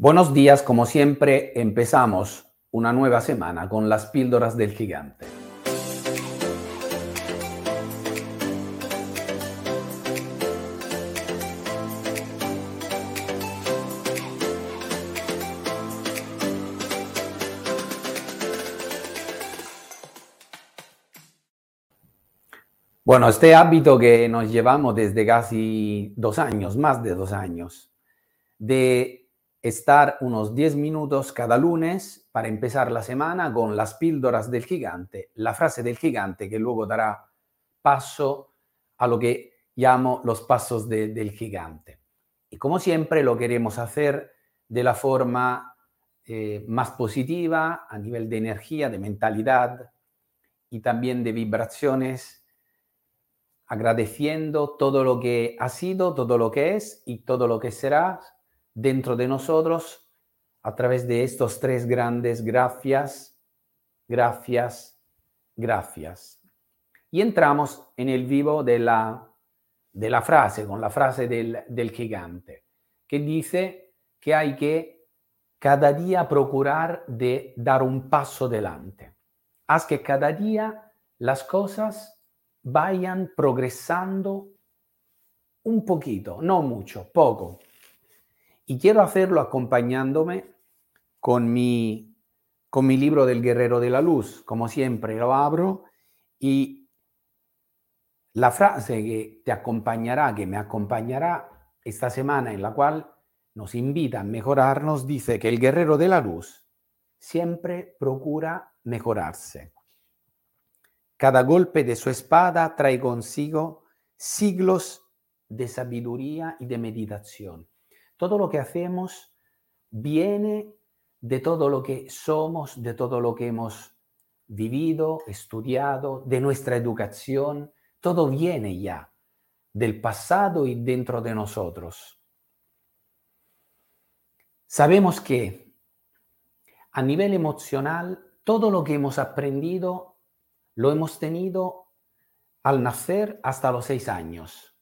Buenos días, como siempre empezamos una nueva semana con las píldoras del gigante. Bueno, este hábito que nos llevamos desde casi dos años, más de dos años, de estar unos 10 minutos cada lunes para empezar la semana con las píldoras del gigante, la frase del gigante que luego dará paso a lo que llamo los pasos del gigante. Y como siempre lo queremos hacer de la forma eh, más positiva a nivel de energía, de mentalidad y también de vibraciones, agradeciendo todo lo que ha sido, todo lo que es y todo lo que será dentro de nosotros a través de estos tres grandes gracias, gracias, gracias. Y entramos en el vivo de la, de la frase, con la frase del, del gigante, que dice que hay que cada día procurar de dar un paso delante. Haz que cada día las cosas vayan progresando un poquito, no mucho, poco, y quiero hacerlo acompañándome con mi, con mi libro del Guerrero de la Luz. Como siempre, lo abro y la frase que te acompañará, que me acompañará esta semana, en la cual nos invita a mejorarnos, dice que el Guerrero de la Luz siempre procura mejorarse. Cada golpe de su espada trae consigo siglos de sabiduría y de meditación. Todo lo que hacemos viene de todo lo que somos, de todo lo que hemos vivido, estudiado, de nuestra educación. Todo viene ya del pasado y dentro de nosotros. Sabemos que a nivel emocional, todo lo que hemos aprendido lo hemos tenido al nacer hasta los seis años.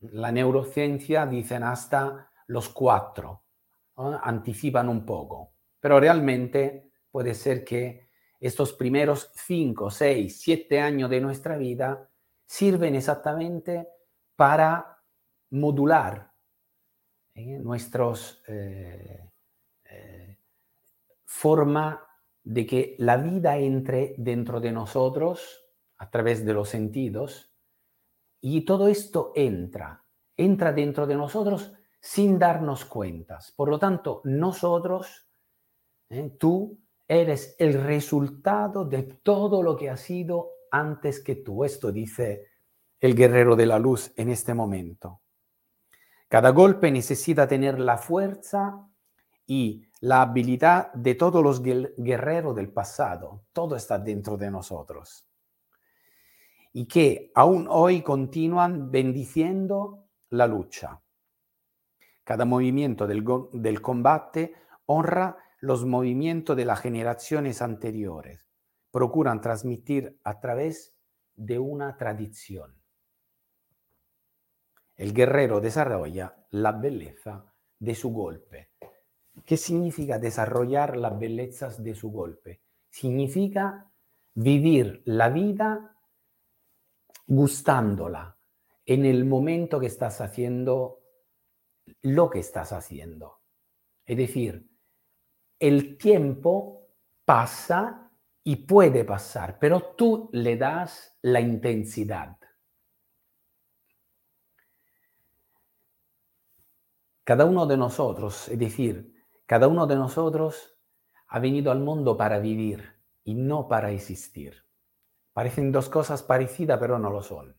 La neurociencia dicen hasta los cuatro, anticipan un poco, pero realmente puede ser que estos primeros cinco, seis, siete años de nuestra vida sirven exactamente para modular ¿eh? nuestros eh, eh, forma de que la vida entre dentro de nosotros a través de los sentidos y todo esto entra, entra dentro de nosotros sin darnos cuentas. Por lo tanto, nosotros, ¿eh? tú, eres el resultado de todo lo que ha sido antes que tú. Esto dice el guerrero de la luz en este momento. Cada golpe necesita tener la fuerza y la habilidad de todos los guerreros del pasado. Todo está dentro de nosotros. Y que aún hoy continúan bendiciendo la lucha. Cada movimiento del, combate honra los movimientos de las generaciones anteriores. Procuran transmitir a través de una tradición. El guerrero desarrolla la belleza de su golpe. ¿Qué significa desarrollar las bellezas de su golpe? Significa vivir la vida gustándola en el momento que estás haciendo lo que estás haciendo. Es decir, el tiempo pasa y puede pasar, pero tú le das la intensidad. Cada uno de nosotros, es decir, cada uno de nosotros ha venido al mundo para vivir y no para existir. Parecen dos cosas parecidas, pero no lo son.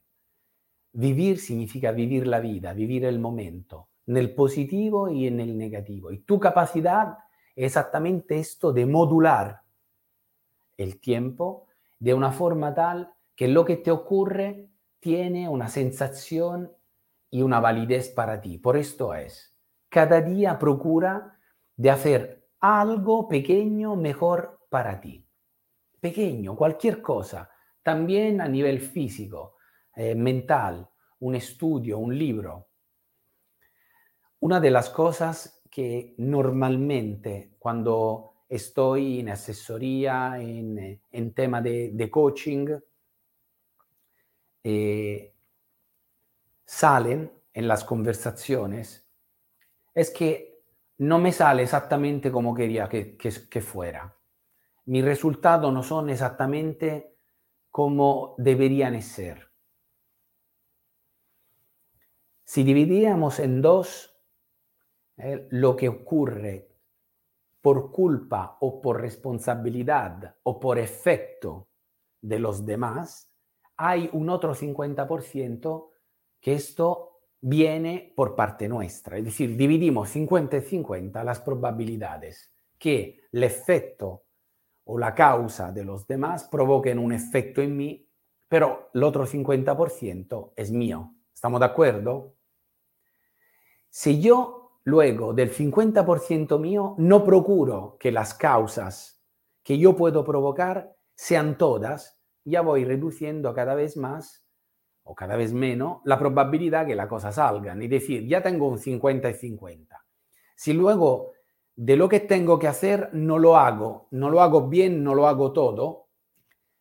Vivir significa vivir la vida, vivir el momento en el positivo y en el negativo. Y tu capacidad es exactamente esto de modular el tiempo de una forma tal que lo que te ocurre tiene una sensación y una validez para ti. Por esto es, cada día procura de hacer algo pequeño mejor para ti. Pequeño, cualquier cosa, también a nivel físico, eh, mental, un estudio, un libro, una de las cosas que normalmente cuando estoy en asesoría, en, en tema de, de coaching, eh, salen en las conversaciones es que no me sale exactamente como quería que, que, que fuera. Mis resultados no son exactamente como deberían ser. Si dividíamos en dos eh, lo que ocurre por culpa o por responsabilidad o por efecto de los demás, hay un otro 50% que esto viene por parte nuestra. Es decir, dividimos 50 y 50 las probabilidades que el efecto o la causa de los demás provoquen un efecto en mí, pero el otro 50% es mío. ¿Estamos de acuerdo? Si yo luego del 50% mío no procuro que las causas que yo puedo provocar sean todas, ya voy reduciendo cada vez más o cada vez menos la probabilidad que la cosa salga. Es decir, ya tengo un 50 y 50. Si luego de lo que tengo que hacer no lo hago, no lo hago bien, no lo hago todo,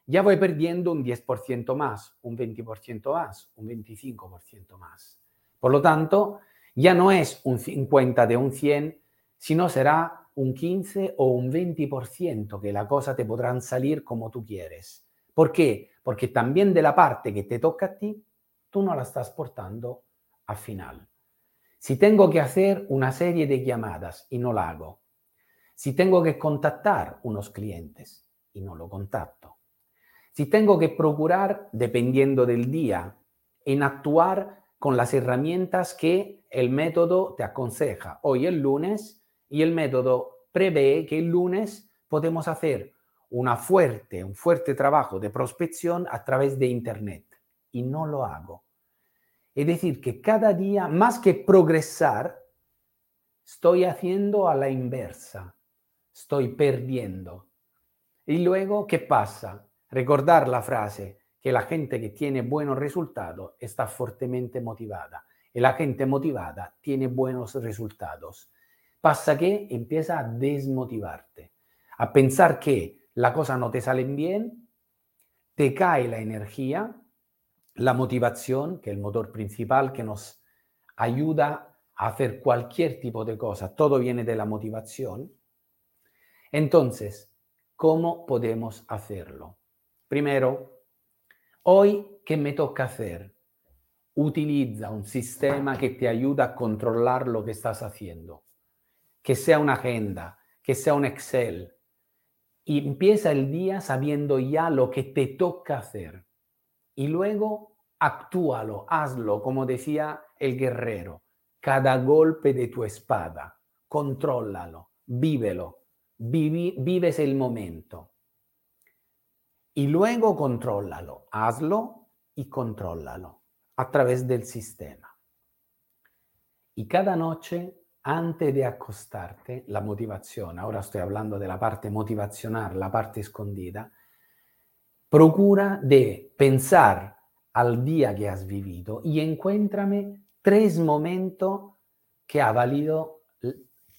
ya voy perdiendo un 10% más, un 20% más, un 25% más. Por lo tanto, ya no es un 50 de un 100, sino será un 15 o un 20% que la cosa te podrán salir como tú quieres. ¿Por qué? Porque también de la parte que te toca a ti, tú no la estás portando al final. Si tengo que hacer una serie de llamadas y no la hago, si tengo que contactar unos clientes y no lo contacto, si tengo que procurar, dependiendo del día, en actuar con las herramientas que el método te aconseja. Hoy es lunes y el método prevé que el lunes podemos hacer una fuerte, un fuerte trabajo de prospección a través de Internet y no lo hago. Es decir, que cada día, más que progresar, estoy haciendo a la inversa, estoy perdiendo. Y luego, ¿qué pasa? Recordar la frase que la gente que tiene buenos resultados está fuertemente motivada y la gente motivada tiene buenos resultados. Pasa que empieza a desmotivarte, a pensar que la cosa no te sale bien, te cae la energía, la motivación, que es el motor principal que nos ayuda a hacer cualquier tipo de cosa, todo viene de la motivación. Entonces, ¿cómo podemos hacerlo? Primero, hoy, ¿qué me toca hacer? Utiliza un sistema que te ayuda a controlar lo que estás haciendo. Que sea una agenda, que sea un Excel, y empieza el día sabiendo ya lo que te toca hacer. Y luego actúalo, hazlo, como decía el guerrero. Cada golpe de tu espada, contrólalo, vívelo, vives el momento. Y luego contrólalo, hazlo y contrólalo a través del sistema. Y cada noche antes de acostarte, la motivación, ahora estoy hablando de la parte motivacional, la parte escondida, procura de pensar al día que has vivido y encuéntrame tres momentos que ha valido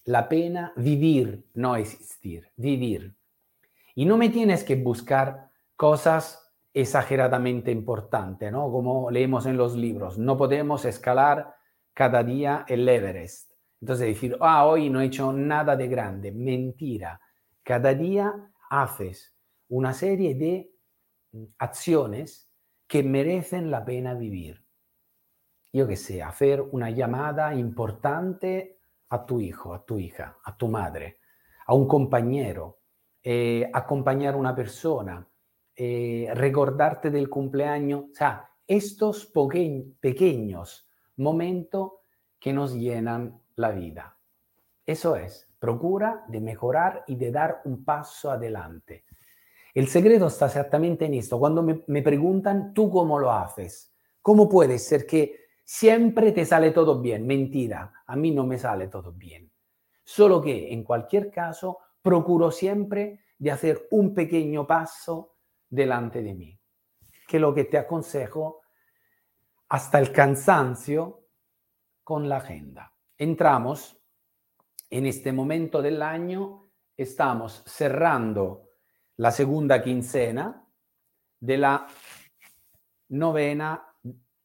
la pena vivir, no existir, vivir. Y no me tienes que buscar cosas exageradamente importantes, ¿no? Como leemos en los libros, no podemos escalar cada día el Everest entonces decir, ah, hoy no he hecho nada de grande. Mentira. Cada día haces una serie de mm, acciones que merecen la pena vivir. Yo que sé, hacer una llamada importante a tu hijo, a tu hija, a tu madre, a un compañero, eh, acompañar a una persona, eh, recordarte del cumpleaños. O sea, estos pequeños momentos que nos llenan la vida. Eso es, procura de mejorar y de dar un paso adelante. El secreto está exactamente en esto. Cuando me, preguntan, ¿tú cómo lo haces? ¿Cómo puede ser que siempre te sale todo bien? Mentira, a mí no me sale todo bien. Solo que en cualquier caso, procuro siempre de hacer un pequeño paso delante de mí. Que lo que te aconsejo hasta el cansancio con la agenda entramos en este momento del año estamos cerrando la segunda quincena de la novena,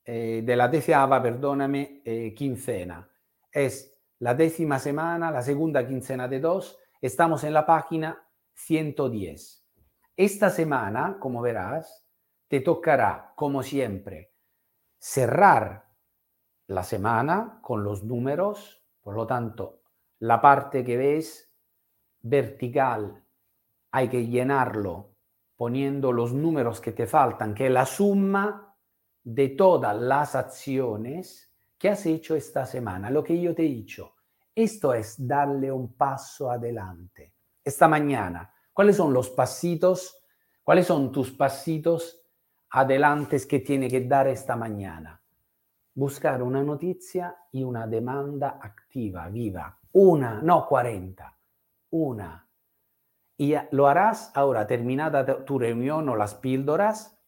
eh, de la deseava, perdóname, eh, quincena. Es la décima semana, la segunda quincena de dos. Estamos en la página 110. Esta semana, como verás, te tocará, como siempre, cerrar la semana con los números. Por lo tanto, la parte que ves vertical hay que llenarlo poniendo los números que te faltan, que es la suma de todas las acciones que has hecho esta semana. Lo que yo te he dicho, esto es darle un paso adelante. Esta mañana, ¿cuáles son los pasitos? ¿Cuáles son tus pasitos adelantes que tiene que dar esta mañana? Buscar una noticia y una demanda activa, viva. Una, no 40. Una. Y lo harás ahora, terminada tu reunión o las píldoras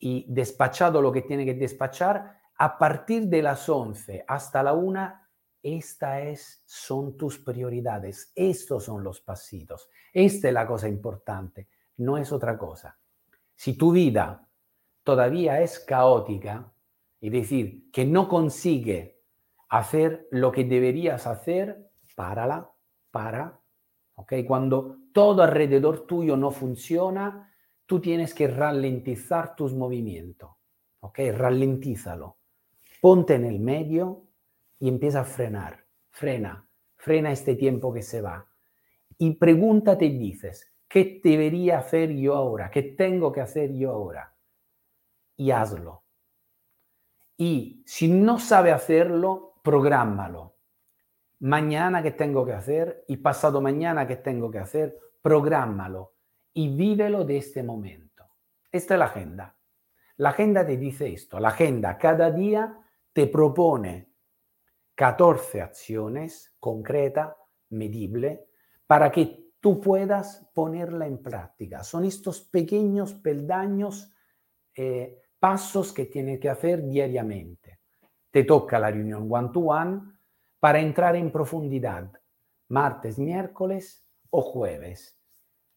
y despachado lo que tiene que despachar, a partir de las 11 hasta la 1, estas son tus prioridades, estos son los pasitos, esta es la cosa importante, no es otra cosa. Si tu vida todavía es caótica, es decir, que no consigue hacer lo que deberías hacer, párala, para, ¿ok? Cuando todo alrededor tuyo no funciona, tú tienes que ralentizar tus movimientos, ¿ok? Ralentízalo. Ponte en el medio y empieza a frenar. Frena, frena este tiempo que se va. Y pregúntate y dices, ¿qué debería hacer yo ahora? ¿Qué tengo que hacer yo ahora? Y hazlo. Y si no sabe hacerlo, prográmalo. Mañana qué tengo que hacer y pasado mañana qué tengo que hacer, prográmalo y vívelo de este momento. Esta es la agenda. La agenda te dice esto. La agenda cada día te propone 14 acciones concretas, medibles, para que tú puedas ponerla en práctica. Son estos pequeños peldaños, eh, pasos que tienes que hacer diariamente. Te toca la reunión one-to-one para entrar en profundidad, martes, miércoles o jueves,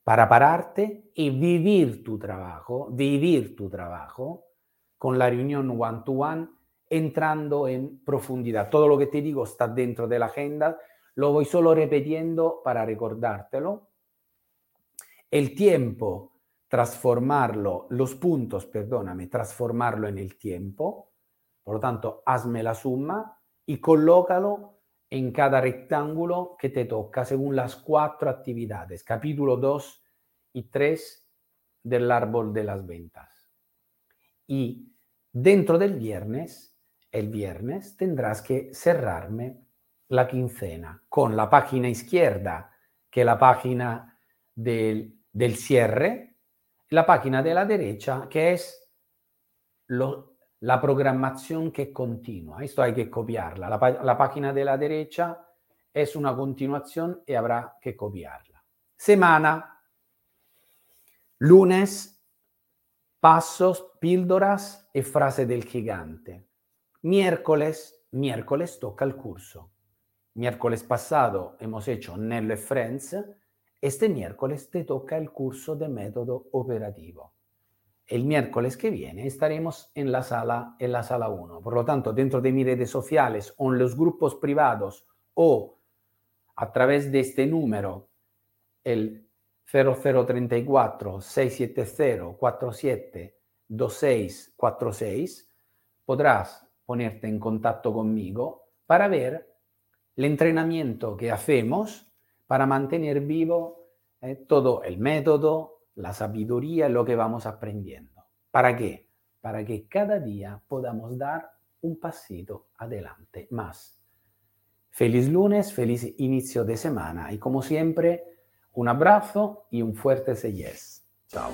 para pararte y vivir tu trabajo, vivir tu trabajo con la reunión one-to-one entrando en profundidad. Todo lo que te digo está dentro de la agenda, lo voy solo repitiendo para recordártelo. El tiempo, transformarlo, los puntos, perdóname, transformarlo en el tiempo. Por lo tanto, hazme la suma y colócalo en cada rectángulo que te toca según las cuatro actividades, capítulo 2 y 3 del árbol de las ventas. Y dentro del viernes el viernes tendrás que cerrarme la quincena con la página izquierda, que es la página del, cierre, y la página de la derecha, que es la programación que continua. Esto hay que copiarla. La, la página de la derecha es una continuación y habrá que copiarla. Semana, lunes, pasos, píldoras y frase del gigante. Miércoles, miércoles toca el curso. Miércoles pasado hemos hecho Nello e Friends. Este miércoles te toca el curso de método operativo. El miércoles que viene estaremos en la sala en la sala 1. Por lo tanto, dentro de mis redes sociales o en los grupos privados o a través de este número, el 0034 670 47 2646, podrás ponerte en contacto conmigo para ver el entrenamiento que hacemos para mantener vivo eh, todo el método, la sabiduría, lo que vamos aprendiendo. ¿Para qué? Para que cada día podamos dar un pasito adelante más. Feliz lunes, feliz inicio de semana y como siempre, un abrazo y un fuerte yes. Chao.